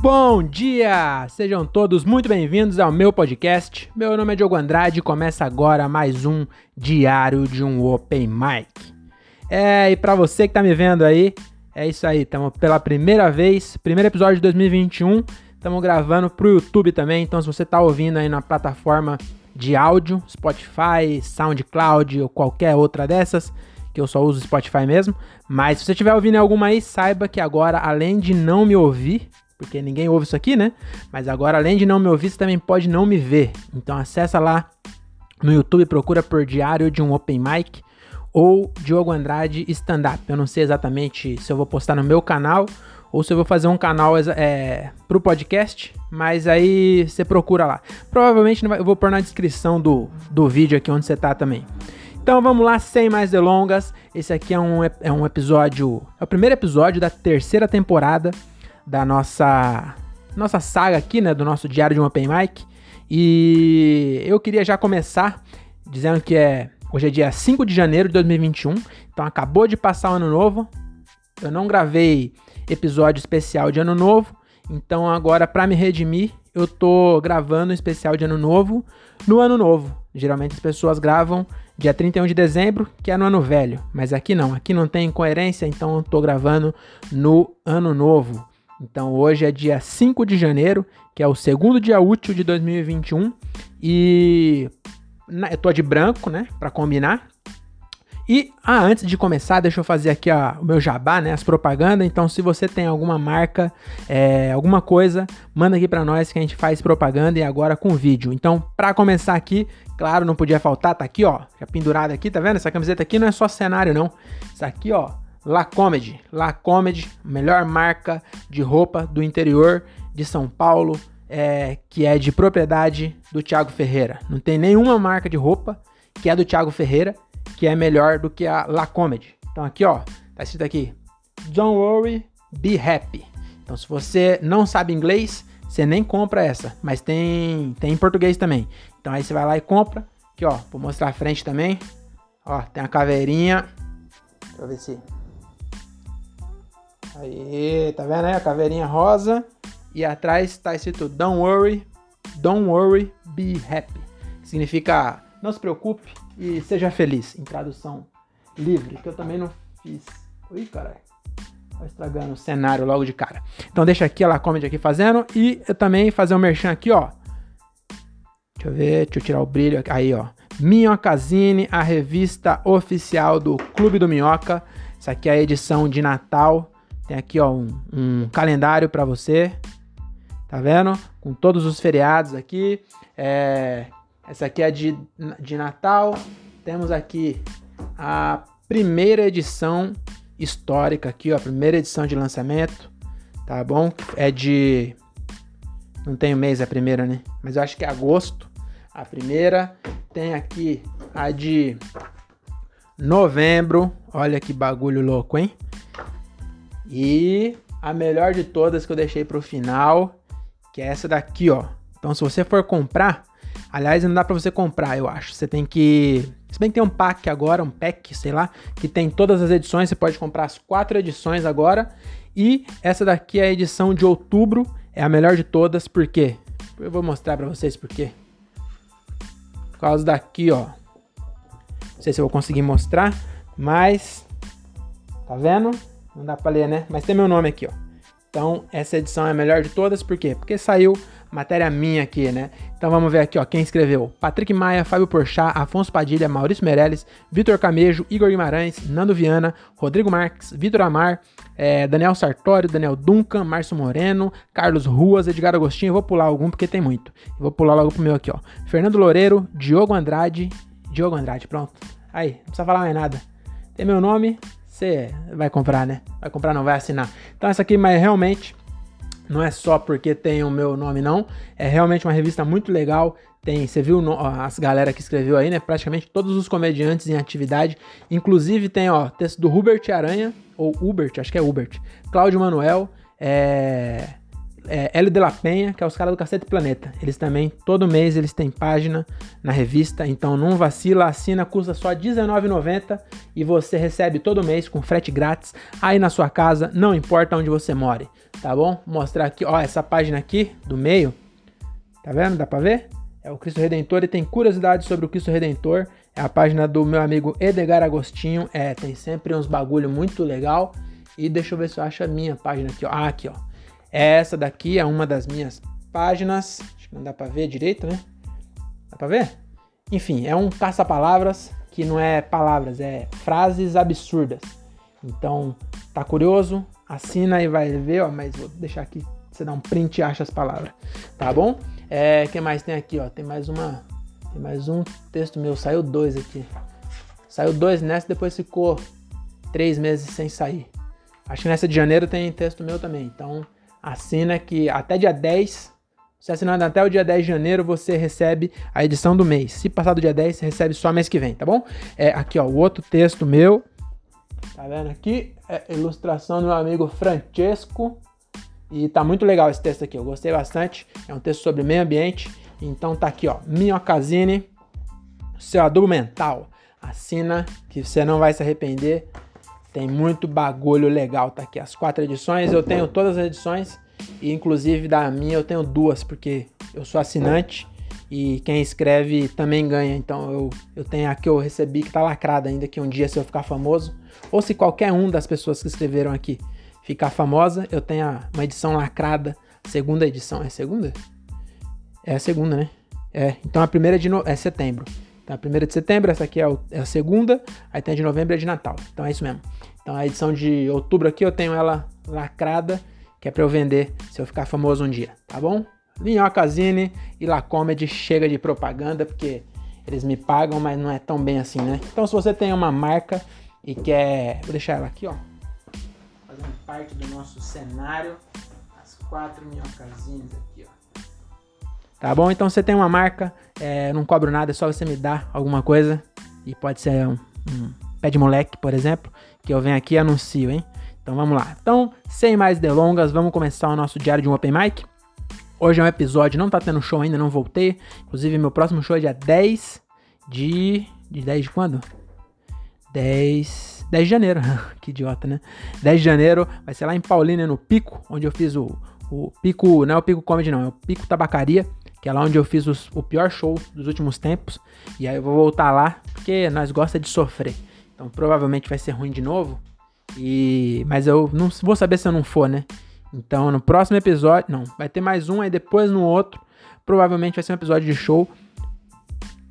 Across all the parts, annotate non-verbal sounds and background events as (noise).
Bom dia! Sejam todos muito bem-vindos ao meu podcast. Meu nome é Diogo Andrade e começa agora mais um diário de um Open Mic. É, e para você que tá me vendo aí, é isso aí, estamos pela primeira vez, primeiro episódio de 2021, estamos gravando pro YouTube também, então se você tá ouvindo aí na plataforma de áudio, Spotify, SoundCloud ou qualquer outra dessas, que eu só uso Spotify mesmo, mas se você estiver ouvindo alguma aí, saiba que agora, além de não me ouvir, porque ninguém ouve isso aqui, né? Mas agora, além de não me ouvir, você também pode não me ver. Então acessa lá no YouTube, procura por Diário de um Open Mic ou Diogo Andrade Stand Up. Eu não sei exatamente se eu vou postar no meu canal ou se eu vou fazer um canal é, pro podcast, mas aí você procura lá. Provavelmente vai, eu vou pôr na descrição do, do vídeo aqui onde você tá também. Então vamos lá, sem mais delongas. Esse aqui é um, é um episódio. É o primeiro episódio da terceira temporada da nossa nossa saga aqui, né, do nosso diário de um open mic. E eu queria já começar dizendo que é hoje é dia 5 de janeiro de 2021, então acabou de passar o ano novo. Eu não gravei episódio especial de ano novo, então agora para me redimir, eu tô gravando um especial de ano novo no ano novo. Geralmente as pessoas gravam dia 31 de dezembro, que é no ano velho, mas aqui não, aqui não tem coerência, então eu tô gravando no ano novo. Então hoje é dia 5 de janeiro, que é o segundo dia útil de 2021. E eu tô de branco, né? Pra combinar. E ah, antes de começar, deixa eu fazer aqui ó, o meu jabá, né? As propagandas. Então, se você tem alguma marca, é, alguma coisa, manda aqui para nós que a gente faz propaganda e agora com vídeo. Então, para começar aqui, claro, não podia faltar, tá aqui, ó, já pendurado aqui, tá vendo? Essa camiseta aqui não é só cenário, não. Isso aqui, ó, La Comedy. La Comedy, melhor marca de roupa do interior de São Paulo, é, que é de propriedade do Thiago Ferreira. Não tem nenhuma marca de roupa que é do Thiago Ferreira que é melhor do que a La Comedy. Então aqui, ó, tá escrito aqui: Don't worry, be happy. Então se você não sabe inglês, você nem compra essa, mas tem tem em português também. Então aí você vai lá e compra. Aqui, ó, vou mostrar a frente também. Ó, tem a caveirinha. Deixa eu ver se Aí, tá vendo aí a caveirinha rosa? E atrás tá escrito Don't worry, don't worry, be happy. Significa não se preocupe e seja feliz, em tradução livre, que eu também não fiz. Ui, caralho. Vai estragando o cenário logo de cara. Então deixa aqui ela comedy aqui fazendo e eu também fazer um merchan aqui, ó. Deixa eu ver, deixa eu tirar o brilho aqui. Aí, ó. Minhocazine, a revista oficial do Clube do Minhoca. Essa aqui é a edição de Natal tem aqui ó, um, um calendário para você, tá vendo? Com todos os feriados aqui. É, essa aqui é de, de Natal. Temos aqui a primeira edição histórica aqui, ó, a primeira edição de lançamento, tá bom? É de não tem o mês a primeira, né? Mas eu acho que é agosto. A primeira tem aqui a de novembro. Olha que bagulho louco, hein? E a melhor de todas que eu deixei para o final, que é essa daqui, ó. Então, se você for comprar, aliás, não dá para você comprar, eu acho. Você tem que, se bem que tem um pack agora, um pack, sei lá, que tem todas as edições. Você pode comprar as quatro edições agora. E essa daqui é a edição de outubro, é a melhor de todas, por quê? Eu vou mostrar para vocês por quê. Por causa daqui, ó. Não sei se eu vou conseguir mostrar, mas tá vendo? Não dá pra ler, né? Mas tem meu nome aqui, ó. Então, essa edição é a melhor de todas, por quê? Porque saiu matéria minha aqui, né? Então vamos ver aqui, ó, quem escreveu. Patrick Maia, Fábio Porchat, Afonso Padilha, Maurício Meirelles, Vitor Camejo, Igor Guimarães, Nando Viana, Rodrigo Marques, Vitor Amar, é, Daniel Sartório, Daniel Duncan, Márcio Moreno, Carlos Ruas, Edgar Agostinho. Eu vou pular algum porque tem muito. Vou pular logo pro meu aqui, ó. Fernando Loureiro, Diogo Andrade. Diogo Andrade, pronto. Aí, não precisa falar mais nada. Tem meu nome, você vai comprar, né? Vai comprar, não, vai assinar. Então, essa aqui, mas realmente não é só porque tem o meu nome, não. É realmente uma revista muito legal. Tem, você viu as galera que escreveu aí, né? Praticamente todos os comediantes em atividade. Inclusive tem, ó, texto do Hubert Aranha, ou Hubert, acho que é Hubert. Cláudio Manuel, é... é, Hélio de la Penha, que é os caras do Cacete Planeta. Eles também, todo mês, eles têm página na revista, então não vacila, assina, custa só R$19,90 e você recebe todo mês com frete grátis aí na sua casa, não importa onde você more, tá bom? Vou mostrar aqui, ó, essa página aqui do meio, tá vendo? Dá pra ver? É o Cristo Redentor e tem curiosidades sobre o Cristo Redentor. É a página do meu amigo Edgar Agostinho. É, tem sempre uns bagulho muito legal. E deixa eu ver se eu acho a minha página aqui, ó. Ah, aqui, ó. Essa daqui é uma das minhas páginas. Acho que não dá pra ver direito, né? Dá pra ver? Enfim, é um caça-palavras que não é palavras, é frases absurdas. Então, tá curioso? Assina e vai ver, ó. Mas vou deixar aqui, você dá um print e acha as palavras. Tá bom? É, que mais tem aqui, ó? Tem mais uma. Tem mais um texto meu. Saiu dois aqui. Saiu dois nessa, depois ficou três meses sem sair. Acho que nessa de janeiro tem texto meu também. Então, assina que até dia 10, se assinando até o dia 10 de janeiro, você recebe a edição do mês. Se passar do dia 10, você recebe só mês que vem, tá bom? É, aqui, ó, o outro texto meu. Tá vendo aqui? É ilustração do meu amigo Francesco. E tá muito legal esse texto aqui, eu gostei bastante. É um texto sobre meio ambiente. Então tá aqui, ó, Minhocasine, seu adubo mental. Assina que você não vai se arrepender. Tem muito bagulho legal, tá aqui as quatro edições. Eu tenho todas as edições e inclusive da minha eu tenho duas porque eu sou assinante e quem escreve também ganha. Então eu, eu tenho a que eu recebi que tá lacrada ainda que um dia se eu ficar famoso ou se qualquer um das pessoas que escreveram aqui ficar famosa, eu tenho uma edição lacrada, segunda edição, é segunda? É a segunda, né? É, então a primeira é de no... é setembro. A primeira de setembro, essa aqui é, o... é a segunda, aí tem a de novembro e a de Natal. Então é isso mesmo. Então a edição de outubro aqui eu tenho ela lacrada, que é para eu vender se eu ficar famoso um dia, tá bom? Minhocazine e La Comedy chega de propaganda, porque eles me pagam, mas não é tão bem assim, né? Então se você tem uma marca e quer... Vou deixar ela aqui, ó. Fazendo parte do nosso cenário. As quatro minhocazines aqui, ó. Tá bom? Então você tem uma marca, é, não cobro nada, é só você me dar alguma coisa. E pode ser um, um pé de moleque, por exemplo que eu venho aqui e anuncio, hein? Então vamos lá. Então, sem mais delongas, vamos começar o nosso diário de um Open Mic. Hoje é um episódio, não tá tendo show ainda, não voltei. Inclusive, meu próximo show é dia 10 de. De 10 de quando? 10. 10 de janeiro. (laughs) que idiota, né? 10 de janeiro vai ser lá em Paulínia, no Pico, onde eu fiz o, o Pico. Não é o Pico Comedy, não, é o Pico Tabacaria, que é lá onde eu fiz os, o pior show dos últimos tempos. E aí eu vou voltar lá, porque nós gosta de sofrer. Então provavelmente vai ser ruim de novo. E mas eu não vou saber se eu não for, né? Então no próximo episódio, não, vai ter mais um aí depois no outro, provavelmente vai ser um episódio de show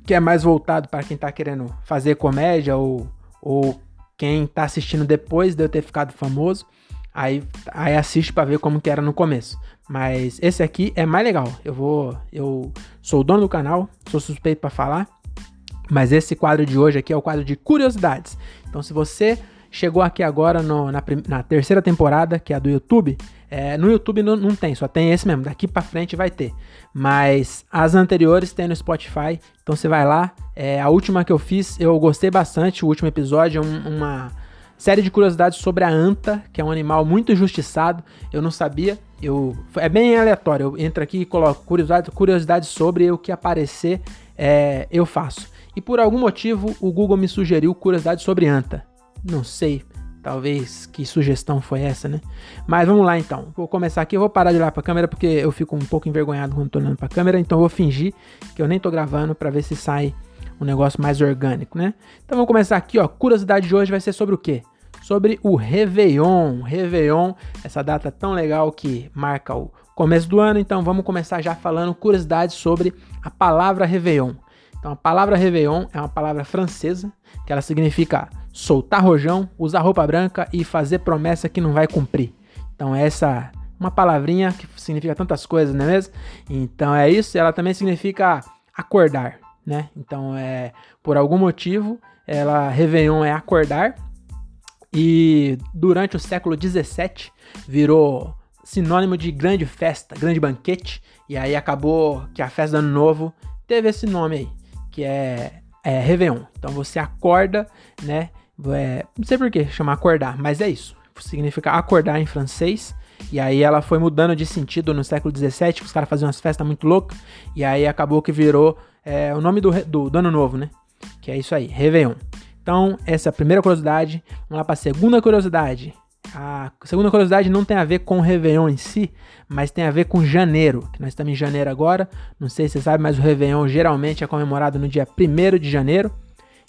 que é mais voltado para quem tá querendo fazer comédia ou ou quem tá assistindo depois de eu ter ficado famoso. Aí, aí assiste para ver como que era no começo. Mas esse aqui é mais legal. Eu vou, eu sou o dono do canal, sou suspeito para falar. Mas esse quadro de hoje aqui é o quadro de curiosidades. Então, se você chegou aqui agora no, na, na, terceira temporada, que é a do YouTube, é, no YouTube não, não, tem, só tem esse mesmo. Daqui para frente vai ter. Mas as anteriores tem no Spotify. Então você vai lá. É, a última que eu fiz, eu gostei bastante. O último episódio é um, uma série de curiosidades sobre a anta, que é um animal muito injustiçado. Eu não sabia. Eu, é bem aleatório. Eu entro aqui e coloco curiosidades, curiosidades sobre o que aparecer, é, eu faço. E por algum motivo o Google me sugeriu curiosidade sobre anta. Não sei, talvez que sugestão foi essa, né? Mas vamos lá então. Vou começar aqui, eu vou parar de olhar para a câmera porque eu fico um pouco envergonhado quando tô olhando para a câmera, então eu vou fingir que eu nem tô gravando para ver se sai um negócio mais orgânico, né? Então vamos começar aqui, ó. Curiosidade de hoje vai ser sobre o quê? Sobre o Réveillon. Réveillon, essa data tão legal que marca o começo do ano, então vamos começar já falando curiosidades sobre a palavra Réveillon. Então a palavra Réveillon é uma palavra francesa, que ela significa soltar rojão, usar roupa branca e fazer promessa que não vai cumprir. Então essa uma palavrinha que significa tantas coisas, não é mesmo? Então é isso, ela também significa acordar, né? Então é por algum motivo, ela Réveillon é acordar. E durante o século 17 virou sinônimo de grande festa, grande banquete, e aí acabou que a festa do ano novo teve esse nome aí que é, é Réveillon. Então você acorda, né? É, não sei por que chamar acordar, mas é isso. Significa acordar em francês. E aí ela foi mudando de sentido no século XVII, que os caras faziam umas festas muito loucas. E aí acabou que virou é, o nome do, do, do ano novo, né? Que é isso aí, Réveillon. Então, essa é a primeira curiosidade. Vamos lá para a segunda curiosidade. A segunda curiosidade não tem a ver com o Réveillon em si, mas tem a ver com janeiro, que nós estamos em janeiro agora. Não sei se você sabe, mas o Réveillon geralmente é comemorado no dia 1 de janeiro.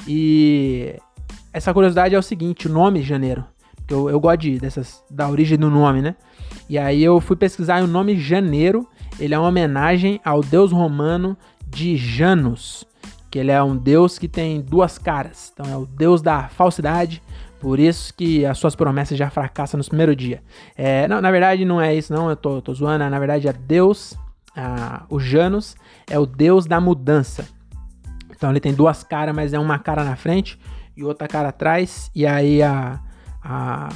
E essa curiosidade é o seguinte: o nome janeiro. Eu, eu gosto de, dessas, da origem do nome, né? E aí eu fui pesquisar e o nome janeiro ele é uma homenagem ao deus romano de Janus, que ele é um deus que tem duas caras. Então é o deus da falsidade, por isso que as suas promessas já fracassam no primeiro dia. É, não, na verdade não é isso não, eu tô, tô zoando, na verdade é Deus, ah, o Janus é o deus da mudança. Então ele tem duas caras, mas é uma cara na frente e outra cara atrás, e aí a, a,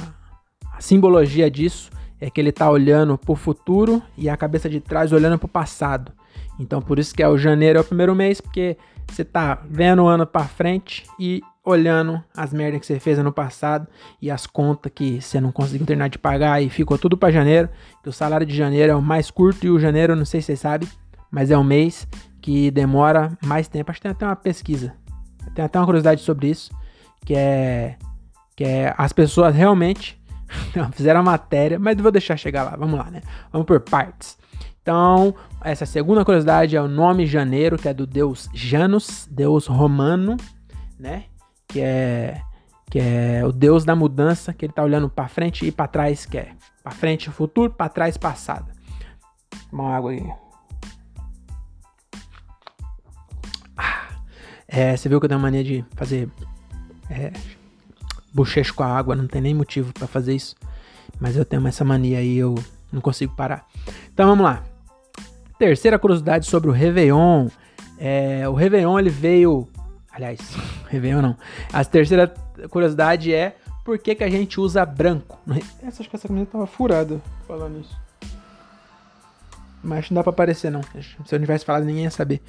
a simbologia disso é que ele está olhando para o futuro e a cabeça de trás olhando para o passado. Então por isso que é o janeiro é o primeiro mês, porque você tá vendo o ano para frente e olhando as merdas que você fez ano passado e as contas que você não conseguiu terminar de pagar e ficou tudo para janeiro, que o salário de janeiro é o mais curto e o janeiro, não sei se você sabe, mas é um mês que demora mais tempo. Acho que tem até uma pesquisa. Tem até uma curiosidade sobre isso, que é que é as pessoas realmente (laughs) fizeram a matéria, mas vou deixar chegar lá. Vamos lá, né? Vamos por partes. Então, essa segunda curiosidade é o nome janeiro, que é do deus Janus, deus romano, né? Que é que é o deus da mudança, que ele tá olhando para frente e para trás, que é para frente futuro, para trás passado. Uma água aí. Ah, é, você viu que eu tenho mania de fazer é, bochecho com a água, não tem nem motivo para fazer isso. Mas eu tenho essa mania aí, eu não consigo parar. Então vamos lá. Terceira curiosidade sobre o Réveillon. É, o Réveillon ele veio. Aliás, (laughs) Réveillon não. A terceira curiosidade é por que, que a gente usa branco. (laughs) Essa, acho que essa camisa tava furada falando isso. Mas não dá pra aparecer, não. Se eu não tivesse falado, ninguém ia saber.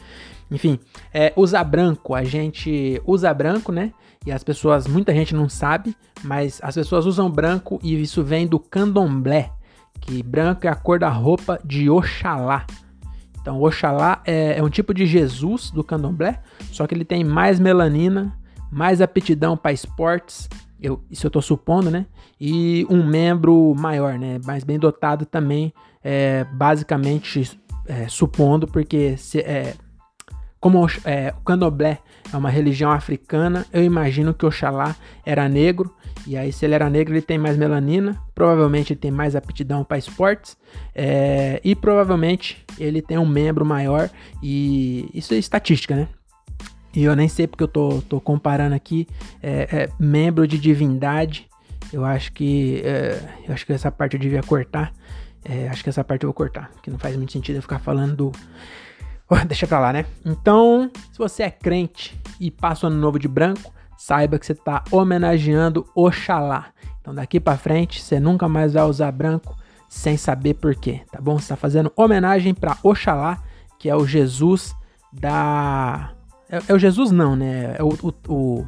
Enfim, é, usar branco. A gente usa branco, né? E as pessoas, muita gente não sabe, mas as pessoas usam branco e isso vem do candomblé. Que branco é a cor da roupa de Oxalá. Então, Oxalá é, é um tipo de Jesus do candomblé, só que ele tem mais melanina, mais aptidão para esportes, eu, isso eu estou supondo, né? E um membro maior, né? Mais bem dotado também, é, basicamente é, supondo, porque se, é, como é, o candomblé é uma religião africana, eu imagino que Oxalá era negro e aí, se ele era negro, ele tem mais melanina. Provavelmente ele tem mais aptidão para esportes. É, e provavelmente ele tem um membro maior. E isso é estatística, né? E eu nem sei porque eu tô, tô comparando aqui. É, é, membro de divindade. Eu acho que. É, eu acho que essa parte eu devia cortar. É, acho que essa parte eu vou cortar. Que não faz muito sentido eu ficar falando do. (laughs) Deixa pra lá, né? Então, se você é crente e passa o ano novo de branco saiba que você está homenageando Oxalá. Então daqui para frente você nunca mais vai usar branco sem saber por quê, tá bom? Você está fazendo homenagem para Oxalá, que é o Jesus da. É, é, o Jesus não, né? É o, o, o...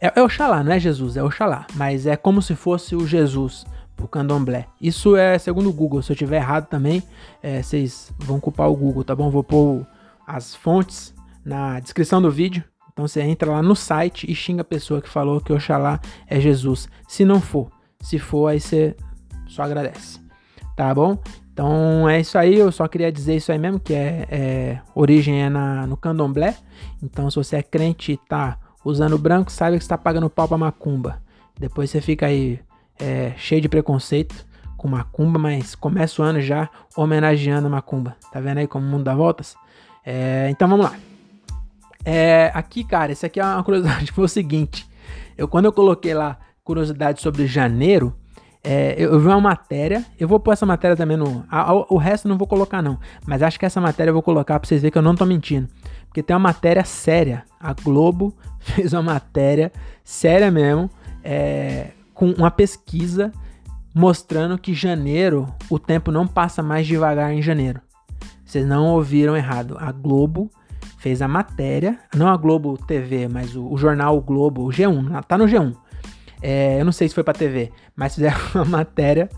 É, é Oxalá, não é Jesus, é Oxalá. Mas é como se fosse o Jesus pro candomblé. Isso é segundo o Google. Se eu tiver errado também, é, vocês vão culpar o Google, tá bom? Vou pôr as fontes na descrição do vídeo. Então você entra lá no site e xinga a pessoa que falou que Oxalá é Jesus. Se não for, se for, aí você só agradece. Tá bom? Então é isso aí, eu só queria dizer isso aí mesmo, que é, é origem é na, no candomblé. Então se você é crente e tá usando branco, saiba que está pagando pau pra macumba. Depois você fica aí é, cheio de preconceito com macumba, mas começa o ano já homenageando a macumba. Tá vendo aí como o mundo dá voltas? É, então vamos lá. É, aqui, cara, esse aqui é uma curiosidade. Foi (laughs) o seguinte: eu quando eu coloquei lá curiosidade sobre janeiro, é, eu, eu, vi uma matéria. Eu vou pôr essa matéria também no. A, a, o resto não vou colocar, não. Mas acho que essa matéria eu vou colocar pra vocês verem que eu não tô mentindo. Porque tem uma matéria séria. A Globo (laughs) fez uma matéria séria mesmo. É, com uma pesquisa mostrando que janeiro, o tempo não passa mais devagar em janeiro. Vocês não ouviram errado. A Globo fez a matéria, não a Globo TV, mas o, o jornal o Globo, o G1, tá no G1. É, eu não sei se foi pra TV, mas fizeram (laughs) uma matéria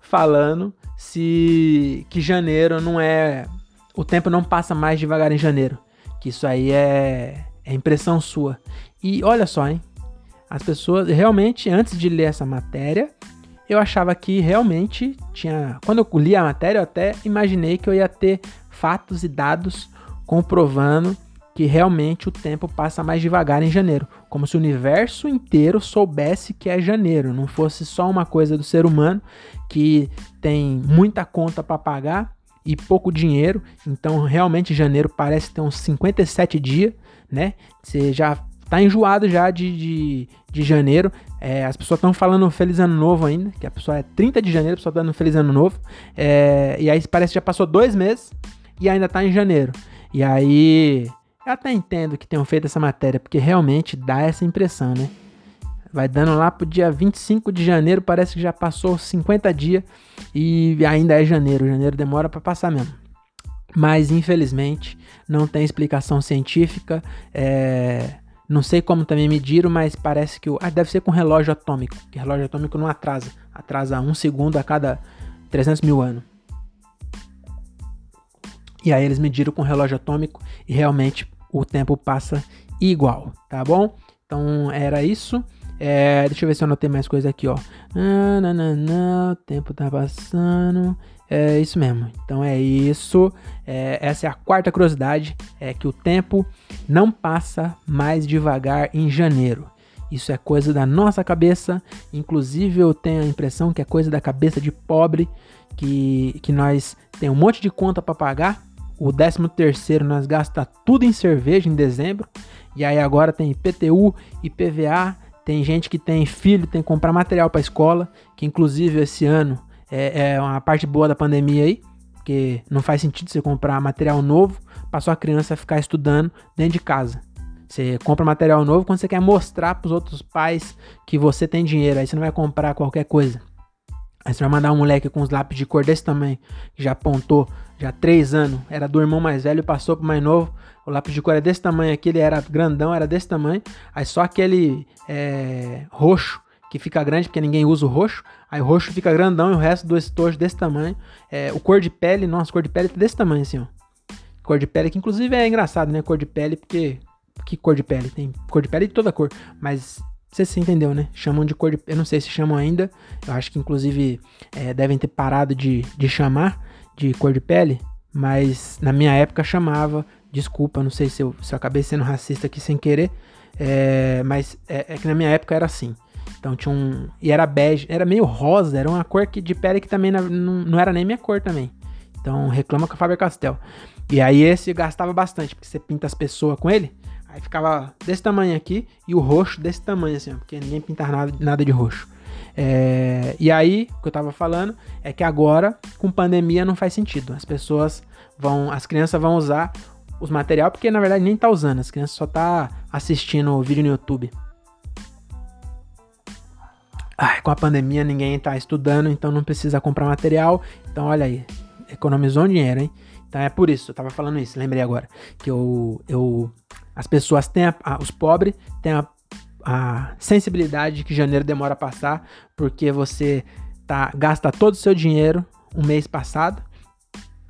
falando se que janeiro não é. O tempo não passa mais devagar em janeiro. Que isso aí é, é impressão sua. E olha só, hein? As pessoas realmente, antes de ler essa matéria, eu achava que realmente tinha. Quando eu li a matéria, eu até imaginei que eu ia ter fatos e dados comprovando que realmente o tempo passa mais devagar em janeiro, como se o universo inteiro soubesse que é janeiro, não fosse só uma coisa do ser humano que tem muita conta para pagar e pouco dinheiro, então realmente janeiro parece ter uns 57 dias, né? Você já tá enjoado já de, de, de janeiro. É, as pessoas estão falando Feliz Ano Novo ainda, que a pessoa é 30 de janeiro, a pessoa tá dando Feliz Ano Novo. É, e aí parece que já passou dois meses e ainda tá em janeiro. E aí eu até entendo que tenham feito essa matéria, porque realmente dá essa impressão, né? Vai dando lá pro dia 25 de janeiro, parece que já passou 50 dias e ainda é janeiro. Janeiro demora para passar mesmo. Mas infelizmente não tem explicação científica. É... Não sei como também mediram, mas parece que o. Ah, deve ser com relógio atômico. Que relógio atômico não atrasa. Atrasa um segundo a cada 300 mil anos. E aí eles mediram com relógio atômico e realmente o tempo passa igual, tá bom? Então era isso. É, deixa eu ver se eu anotei mais coisa aqui, ó. Não, não, não, o tempo tá passando. É isso mesmo. Então é isso. É, essa é a quarta curiosidade: é que o tempo não passa mais devagar em janeiro. Isso é coisa da nossa cabeça. Inclusive, eu tenho a impressão que é coisa da cabeça de pobre, que, que nós tem um monte de conta para pagar o 13 terceiro nós gasta tudo em cerveja em dezembro. E aí agora tem IPTU, IPVA, tem gente que tem filho, tem que comprar material para escola, que inclusive esse ano é, é, uma parte boa da pandemia aí, porque não faz sentido você comprar material novo para sua criança ficar estudando dentro de casa. Você compra material novo quando você quer mostrar para os outros pais que você tem dinheiro, aí você não vai comprar qualquer coisa. Aí você vai mandar um moleque com uns lápis de cor desse tamanho, que já apontou já três anos, era do irmão mais velho, passou pro mais novo. O lápis de cor é desse tamanho aqui, ele era grandão, era desse tamanho. Aí só aquele é, roxo, que fica grande, porque ninguém usa o roxo. Aí o roxo fica grandão e o resto do estojo desse tamanho. É, o cor de pele, nossa, cor de pele tá desse tamanho assim, ó. Cor de pele, que inclusive é engraçado, né? Cor de pele, porque. Que cor de pele? Tem cor de pele de toda cor. Mas você se entendeu, né? Chamam de cor de. Eu não sei se chamam ainda. Eu acho que inclusive é, devem ter parado de, de chamar de cor de pele, mas na minha época chamava. Desculpa, não sei se eu, se eu acabei sendo racista aqui sem querer, é, mas é, é, que na minha época era assim. Então tinha um. E era bege, era meio rosa, era uma cor que, de pele que também não, não era nem minha cor também. Então reclama com a Faber Castell. E aí esse gastava bastante, porque você pinta as pessoas com ele. Aí ficava desse tamanho aqui e o roxo desse tamanho, assim, ó, porque ninguém pintava nada, nada de roxo. É, e aí, o que eu tava falando é que agora, com pandemia, não faz sentido. As pessoas vão, as crianças vão usar os material porque na verdade nem tá usando, as crianças só tá assistindo o vídeo no YouTube. Ai, com a pandemia ninguém tá estudando, então não precisa comprar material. Então olha aí, economizou um dinheiro, hein? Então é por isso, eu tava falando isso, lembrei agora. Que eu, eu as pessoas têm, a, os pobres têm a, a sensibilidade de que janeiro demora a passar, porque você tá, gasta todo o seu dinheiro um mês passado,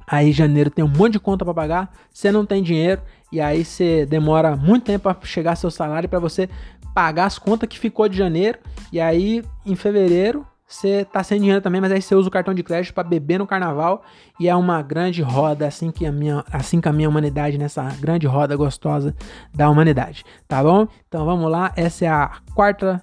aí janeiro tem um monte de conta para pagar, você não tem dinheiro, e aí você demora muito tempo para chegar seu salário para você pagar as contas que ficou de janeiro, e aí em fevereiro você tá sem dinheiro também, mas aí você usa o cartão de crédito para beber no carnaval e é uma grande roda assim que a minha assim caminha a humanidade nessa grande roda gostosa da humanidade, tá bom? Então vamos lá, essa é a quarta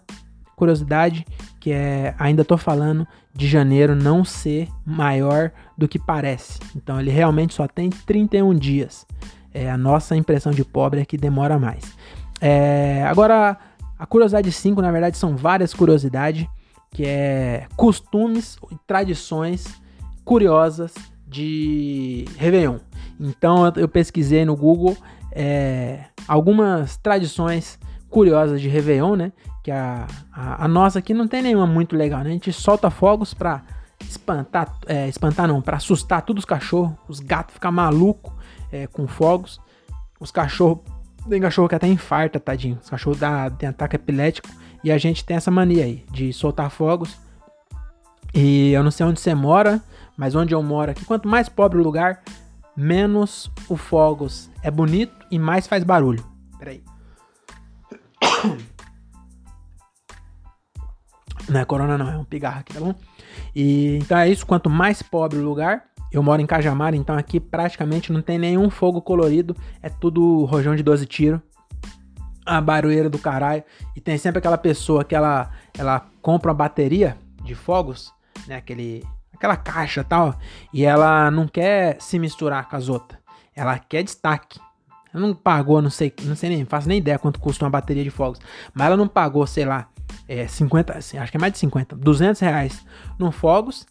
curiosidade que é ainda tô falando de janeiro não ser maior do que parece. Então ele realmente só tem 31 dias. É a nossa impressão de pobre é que demora mais. É, agora a curiosidade 5, na verdade, são várias curiosidades que é costumes e tradições curiosas de Réveillon. Então eu pesquisei no Google é, algumas tradições curiosas de Réveillon, né? Que a, a, a, nossa aqui não tem nenhuma muito legal, né? A gente solta fogos pra espantar, é, espantar não, pra assustar todos os cachorros, os gatos ficam malucos é, com fogos, os cachorros, tem cachorro que até infarta, tadinho, os cachorros dá, ataque epilético, E a gente tem essa mania aí de soltar fogos. E eu não sei onde você mora, mas onde eu moro aqui, quanto mais pobre o lugar, menos o fogos é bonito e mais faz barulho. Peraí. (coughs) Não é corona não, é um pigarro aqui, tá bom? E então é isso, quanto mais pobre o lugar, eu moro em Cajamar, então aqui praticamente não tem nenhum fogo colorido, é tudo rojão de 12 tiros. A barulheira do caralho. E tem sempre aquela pessoa que ela, ela compra uma bateria de fogos, né? Aquele, aquela caixa tal. E ela não quer se misturar com as outras. Ela quer destaque. Ela não pagou, não sei, não sei nem, faço nem ideia quanto custa uma bateria de fogos. Mas ela não pagou, sei lá, é, 50, assim, acho que é mais de 50, 200 reais no fogos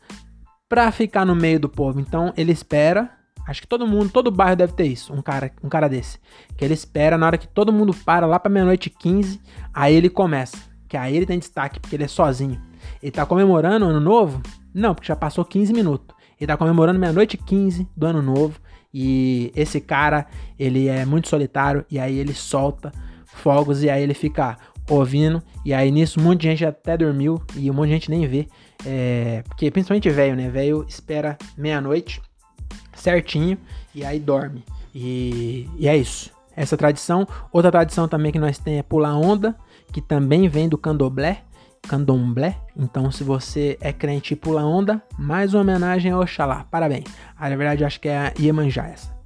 pra ficar no meio do povo. Então ele espera, acho que todo mundo, todo bairro deve ter isso, um cara, um cara desse. Que ele espera na hora que todo mundo para lá pra meia-noite 15, aí ele começa. Que aí ele tem destaque, porque ele é sozinho. Ele tá comemorando o ano novo? Não, porque já passou 15 minutos. Ele tá comemorando meia-noite 15 do ano novo. E esse cara, ele é muito solitário. E aí ele solta fogos. E aí ele fica ouvindo. E aí nisso um monte de gente até dormiu. E um monte de gente nem vê. É, porque principalmente velho, né? Velho espera meia-noite certinho. E aí dorme. E, e é isso. Essa tradição. Outra tradição também que nós temos é pular onda. Que também vem do candomblé candomblé. Então, se você é crente e pula onda, mais uma homenagem a Oxalá. Parabéns. Ah, na verdade, acho que é a Iemanjá essa.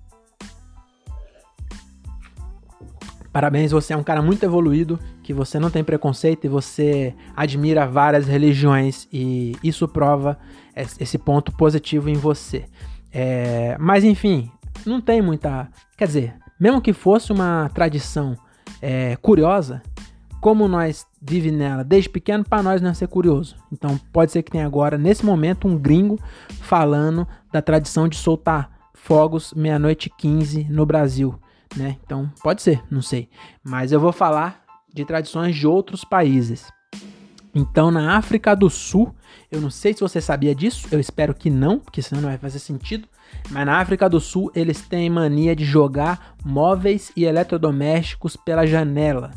Parabéns, você é um cara muito evoluído, que você não tem preconceito e você admira várias religiões e isso prova esse ponto positivo em você. É, mas enfim, não tem muita. Quer dizer, mesmo que fosse uma tradição é, curiosa, como nós vive nela desde pequeno, para nós não é ser curioso. Então pode ser que tenha agora, nesse momento, um gringo falando da tradição de soltar fogos meia-noite 15 no Brasil, né? Então pode ser, não sei. Mas eu vou falar de tradições de outros países. Então na África do Sul, eu não sei se você sabia disso, eu espero que não, porque senão não vai fazer sentido. Mas na África do Sul eles têm mania de jogar móveis e eletrodomésticos pela janela.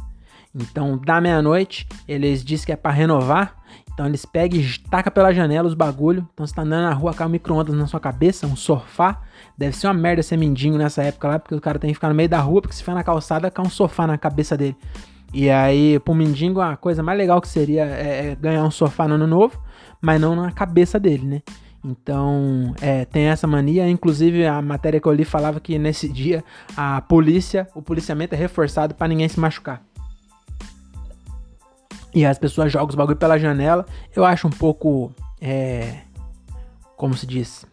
Então, da meia-noite, eles dizem que é para renovar. Então, eles pegam e tacam pela janela os bagulho. Então, você tá andando na rua com um micro-ondas na sua cabeça, um sofá. Deve ser uma merda ser mendigo nessa época lá, porque o cara tem que ficar no meio da rua, porque se for na calçada, cai um sofá na cabeça dele. E aí, pro mendigo, a coisa mais legal que seria é, é ganhar um sofá no ano novo, mas não na cabeça dele, né? Então, é, tem essa mania. Inclusive, a matéria que eu li falava que nesse dia a polícia, o policiamento é reforçado para ninguém se machucar e as pessoas jogam os bagulho pela janela, eu acho um pouco, é, como se diz,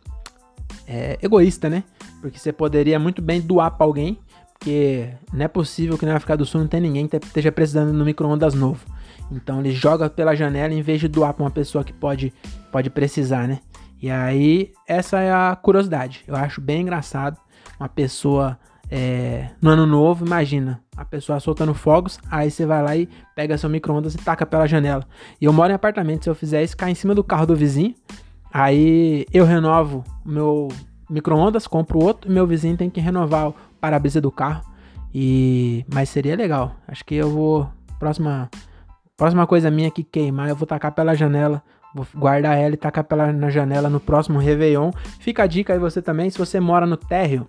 é, egoísta, né? Porque você poderia muito bem doar para alguém, porque não é possível que na África do Sul não tem ninguém que esteja precisando no micro-ondas novo. Então ele joga pela janela em vez de doar para uma pessoa que pode, pode precisar, né? E aí, essa é a curiosidade. Eu acho bem engraçado uma pessoa é, no ano novo, imagina, a pessoa soltando fogos, aí você vai lá e pega seu micro-ondas e taca pela janela. E eu moro em apartamento, se eu fizer isso, cai em cima do carro do vizinho, aí eu renovo meu micro-ondas, compro outro, e meu vizinho tem que renovar para-brisa do carro. E mas seria legal. Acho que eu vou próxima próxima coisa minha que queimar, eu vou tacar pela janela. Vou guardar ela e tacar pela na janela no próximo Réveillon. Fica a dica aí você também, se você mora no térreo,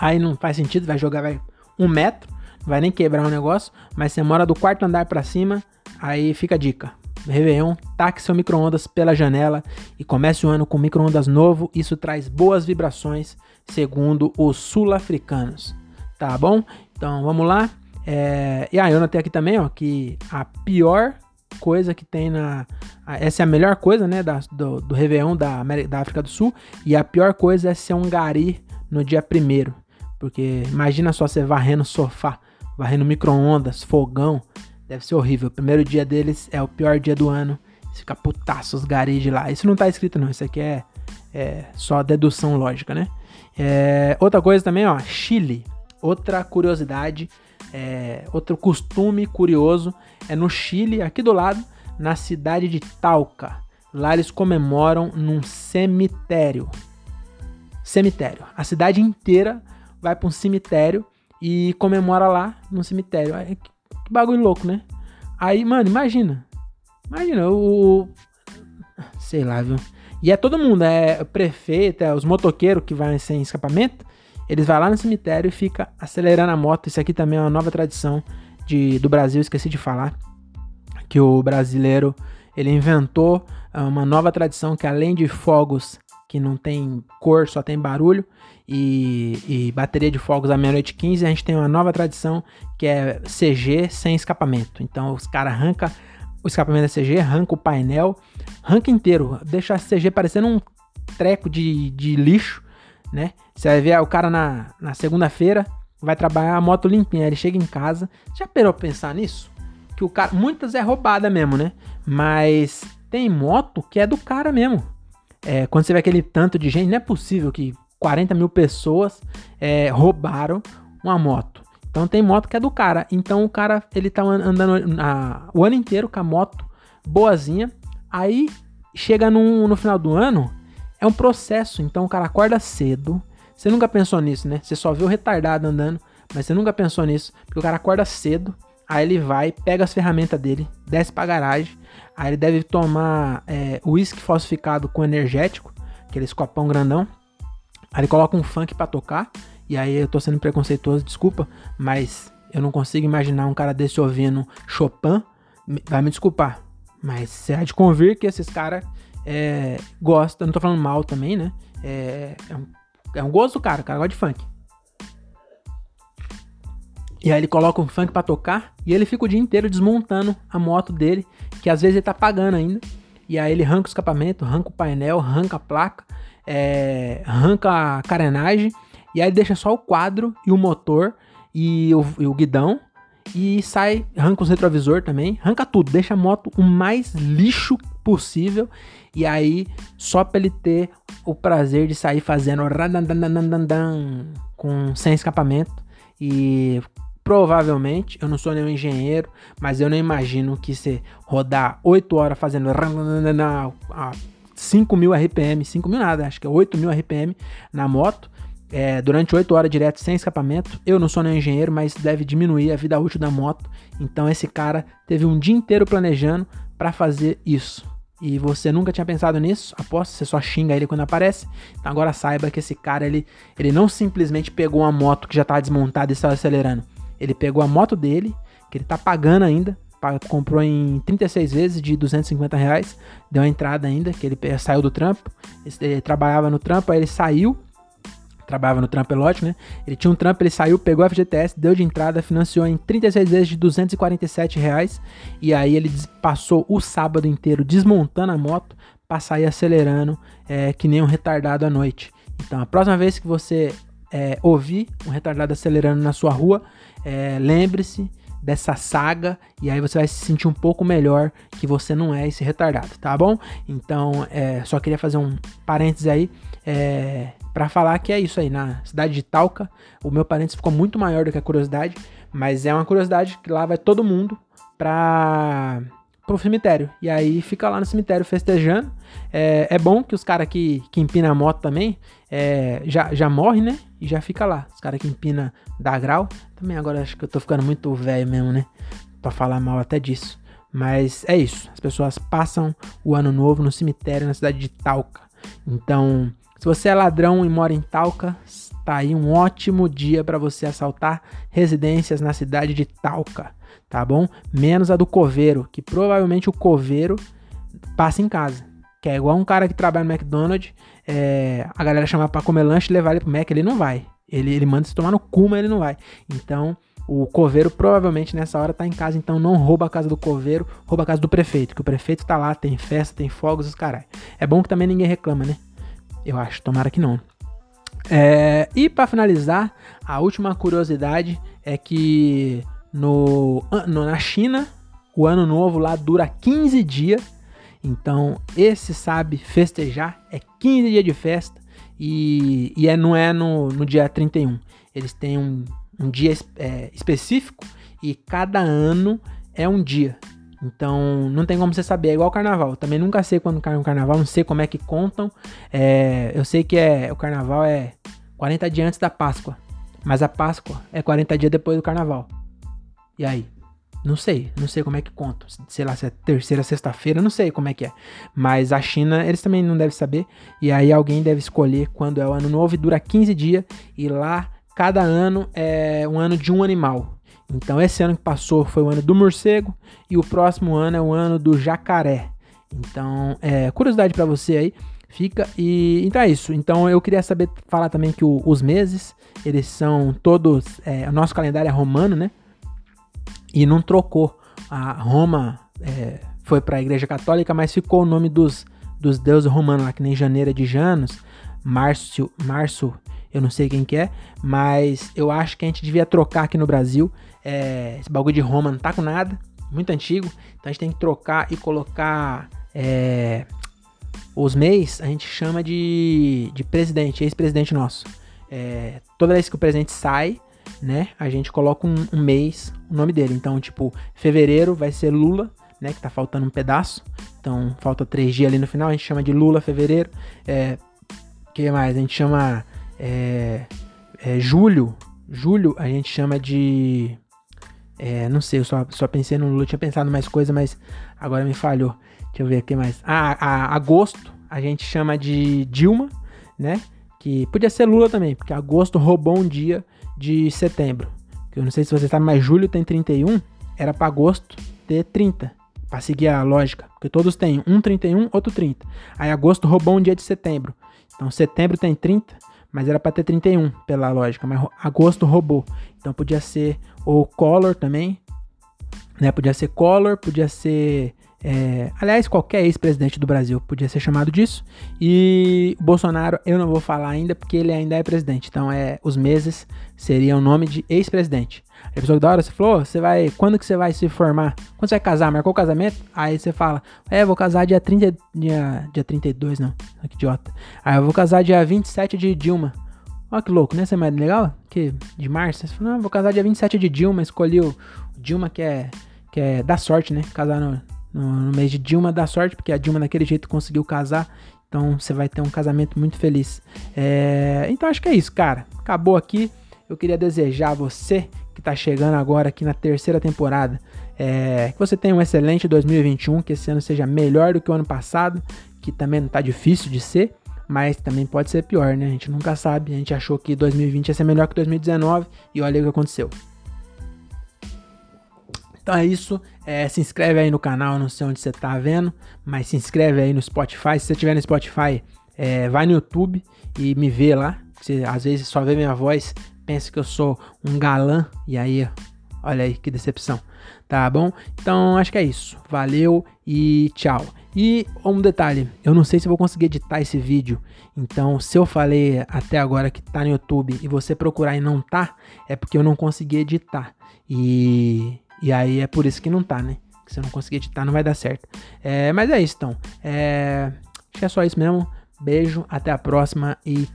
Aí não faz sentido, vai jogar vai, um metro, vai nem quebrar o um negócio, mas você mora do quarto andar para cima, aí fica a dica. Réveillon, taque seu micro-ondas pela janela e comece o ano com micro-ondas novo. Isso traz boas vibrações, segundo os sul-africanos. Tá bom? Então vamos lá. É... E aí, ah, eu notei aqui também ó, que a pior coisa que tem na. Essa é a melhor coisa, né? Da, do, do Réveillon da, da África do Sul. E a pior coisa é ser um gari no dia primeiro. Porque imagina só você varrendo sofá, varrendo micro-ondas, fogão. Deve ser horrível. O primeiro dia deles é o pior dia do ano. Fica putaço os garis lá. Isso não tá escrito não. Isso aqui é, é só dedução lógica, né? É, outra coisa também, ó. Chile. Outra curiosidade. É, outro costume curioso é no Chile, aqui do lado, na cidade de Talca. Lá eles comemoram num cemitério. Cemitério. A cidade inteira vai para um cemitério e comemora lá no cemitério. É, bagulho louco, né? Aí, mano, imagina. Imagina, o. Sei lá, viu? E é todo mundo, é prefeito, é os motoqueiros que vai sem escapamento. Eles vão lá no cemitério e fica acelerando a moto. Isso aqui também é uma nova tradição de, do Brasil, esqueci de falar. Que o brasileiro ele inventou ah, uma nova tradição que além de fogos que não tem cor, só tem barulho, e, e bateria de fogos à meia-noite 15, a gente tem uma nova tradição que é CG sem escapamento. Então os caras arrancam o escapamento da CG, arranca o painel, arranca inteiro, deixa a CG parecendo um treco de, de lixo, né? Você vai ver o cara na, na segunda-feira, vai trabalhar a moto limpinha, ele chega em casa. Já perou pensar nisso? Que o cara. Muitas é roubada mesmo, né? Mas tem moto que é do cara mesmo. É, quando você vê aquele tanto de gente, não é possível que 40 mil pessoas é, roubaram uma moto. Então tem moto que é do cara. Então o cara, ele tá andando a, o ano inteiro com a moto boazinha. Aí chega no, no final do ano, é um processo. Então o cara acorda cedo. Você nunca pensou nisso, né? Você só vê o retardado andando, mas você nunca pensou nisso. Porque o cara acorda cedo, aí ele vai, pega as ferramentas dele, desce pra garagem, Aí ele deve tomar é, uísque falsificado com energético, aqueles copão grandão. Aí ele coloca um funk para tocar. E aí eu tô sendo preconceituoso, desculpa, mas eu não consigo imaginar um cara desse ouvindo Chopin. Vai me desculpar. Mas você há de convir que esses caras é, gostam. Não tô falando mal também, né? É, é, um, é um gosto do cara, o cara gosta de funk. E aí ele coloca o funk para tocar e ele fica o dia inteiro desmontando a moto dele, que às vezes ele tá pagando ainda. E aí ele arranca o escapamento, arranca o painel, arranca a placa, é, arranca a carenagem, e aí deixa só o quadro e o motor e o, e o guidão. E sai, arranca os retrovisor também, arranca tudo, deixa a moto o mais lixo possível. E aí, só pra ele ter o prazer de sair fazendo com sem escapamento e Provavelmente, eu não sou nenhum engenheiro, mas eu não imagino que você rodar 8 horas fazendo a 5 mil RPM, 5 mil nada, acho que é 8 mil RPM na moto, é, durante 8 horas direto sem escapamento. Eu não sou nenhum engenheiro, mas deve diminuir a vida útil da moto. Então esse cara teve um dia inteiro planejando para fazer isso. E você nunca tinha pensado nisso? Aposto, você só xinga ele quando aparece. Então agora saiba que esse cara, ele, ele não simplesmente pegou uma moto que já estava desmontada e estava acelerando. Ele pegou a moto dele, que ele tá pagando ainda, comprou em 36 vezes de 250 reais, deu a entrada ainda, que ele saiu do trampo, ele trabalhava no trampo, aí ele saiu, trabalhava no trampo, é lógico, né? Ele tinha um trampo, ele saiu, pegou a FGTS, deu de entrada, financiou em 36 vezes de 247 reais, e aí ele passou o sábado inteiro desmontando a moto para sair acelerando é, que nem um retardado à noite. Então, a próxima vez que você é, ouvir um retardado acelerando na sua rua, é, lembre-se dessa saga e aí você vai se sentir um pouco melhor que você não é esse retardado, tá bom? Então, é, só queria fazer um parênteses aí é, para falar que é isso aí, na cidade de Talca, o meu parênteses ficou muito maior do que a curiosidade, mas é uma curiosidade que lá vai todo mundo pra pro cemitério. E aí fica lá no cemitério festejando. É, é bom que os caras que, que empinam a moto também é, já, já morrem, né? E já fica lá. Os caras que empinam da grau. Também agora acho que eu tô ficando muito velho mesmo, né? Pra falar mal até disso. Mas é isso. As pessoas passam o ano novo no cemitério na cidade de Talca. Então, se você é ladrão e mora em Talca, tá aí um ótimo dia para você assaltar residências na cidade de Talca tá bom? Menos a do coveiro, que provavelmente o coveiro passa em casa. Que é igual um cara que trabalha no McDonald's, é, a galera chama pra comer lanche e levar ele pro Mac, ele não vai. Ele, ele manda se tomar no cu, mas ele não vai. Então, o coveiro provavelmente nessa hora tá em casa, então não rouba a casa do coveiro, rouba a casa do prefeito, que o prefeito tá lá, tem festa, tem fogos, os caralho. É bom que também ninguém reclama, né? Eu acho, tomara que não. É, e para finalizar, a última curiosidade é que no, no, na China, o ano novo lá dura 15 dias. Então, esse sabe festejar, é 15 dias de festa. E, e é, não é no, no dia 31. Eles têm um, um dia é, específico e cada ano é um dia. Então não tem como você saber, é igual o carnaval. Também nunca sei quando cai um carnaval, não sei como é que contam. É, eu sei que é o carnaval é 40 dias antes da Páscoa. Mas a Páscoa é 40 dias depois do carnaval. E aí? Não sei, não sei como é que conta. Sei lá se é terceira, sexta-feira, não sei como é que é. Mas a China, eles também não devem saber. E aí alguém deve escolher quando é o ano novo e dura 15 dias. E lá, cada ano é um ano de um animal. Então esse ano que passou foi o ano do morcego e o próximo ano é o ano do jacaré. Então, é, curiosidade para você aí, fica. E então é isso. Então eu queria saber falar também que o, os meses, eles são todos. É, o nosso calendário é romano, né? E não trocou. A Roma é, foi para a Igreja Católica, mas ficou o nome dos, dos deuses romanos lá, que nem janeiro é de Janos, março, março, eu não sei quem que é, mas eu acho que a gente devia trocar aqui no Brasil. É, esse bagulho de Roma não tá com nada, muito antigo, então a gente tem que trocar e colocar é, os meses, a gente chama de, de presidente, ex-presidente nosso. É, toda vez que o presidente sai, né? A gente coloca um, um, mês, o nome dele. Então, tipo, fevereiro vai ser Lula, né? Que tá faltando um pedaço. Então, falta três dias ali no final. A gente chama de Lula, fevereiro. É, que mais? A gente chama é, é, julho. Julho a gente chama de. É, não sei, eu só, só pensei no Lula. tinha pensado mais coisa, mas agora me falhou. Deixa eu ver aqui mais. Ah, a, agosto a gente chama de Dilma, né? Que podia ser Lula também, porque agosto roubou um dia de setembro. Eu não sei se você sabe, mas julho tem 31, era para agosto ter 30. Para seguir a lógica, porque todos têm um 31, outro 30. Aí agosto roubou um dia de setembro. Então setembro tem 30, mas era para ter 31 pela lógica, mas agosto roubou. Então podia ser o Collor também, né? Podia ser Collor, podia ser é, aliás, qualquer ex-presidente do Brasil podia ser chamado disso. E Bolsonaro, eu não vou falar ainda porque ele ainda é presidente. Então, é os meses seriam o nome de ex-presidente. A pessoa da hora você falou, você vai, quando que você vai se formar? Quando você vai casar? Marcou o casamento? Aí você fala, é, vou casar dia 30, dia, dia 32, não, que idiota. Aí eu vou casar dia 27 de Dilma. Olha que louco, né? Você é mais legal? Que de março? Você falou, não, vou casar dia 27 de Dilma, escolhi o Dilma que é, que é da sorte, né? Casar no, no, no mês de Dilma dá sorte, porque a Dilma daquele jeito conseguiu casar. Então você vai ter um casamento muito feliz. É, então acho que é isso, cara. Acabou aqui. Eu queria desejar a você que está chegando agora aqui na terceira temporada é, que você tenha um excelente 2021, que esse ano seja melhor do que o ano passado, que também não está difícil de ser, mas também pode ser pior, né? A gente nunca sabe. A gente achou que 2020 ia ser melhor que 2019 e olha o que aconteceu. Então é isso. É, se inscreve aí no canal, não sei onde você tá vendo, mas se inscreve aí no Spotify. Se você tiver no Spotify, é, vai no YouTube e me vê lá. Você às vezes só vê minha voz, pensa que eu sou um galã, e aí, olha aí que decepção. Tá bom? Então acho que é isso. Valeu e tchau. E um detalhe, eu não sei se vou conseguir editar esse vídeo. Então, se eu falei até agora que tá no YouTube e você procurar e não tá, é porque eu não consegui editar. E e aí é por isso que não tá, né? Que se eu não conseguir editar, não vai dar certo. É, mas é isso, então. É, acho que é só isso mesmo. Beijo, até a próxima e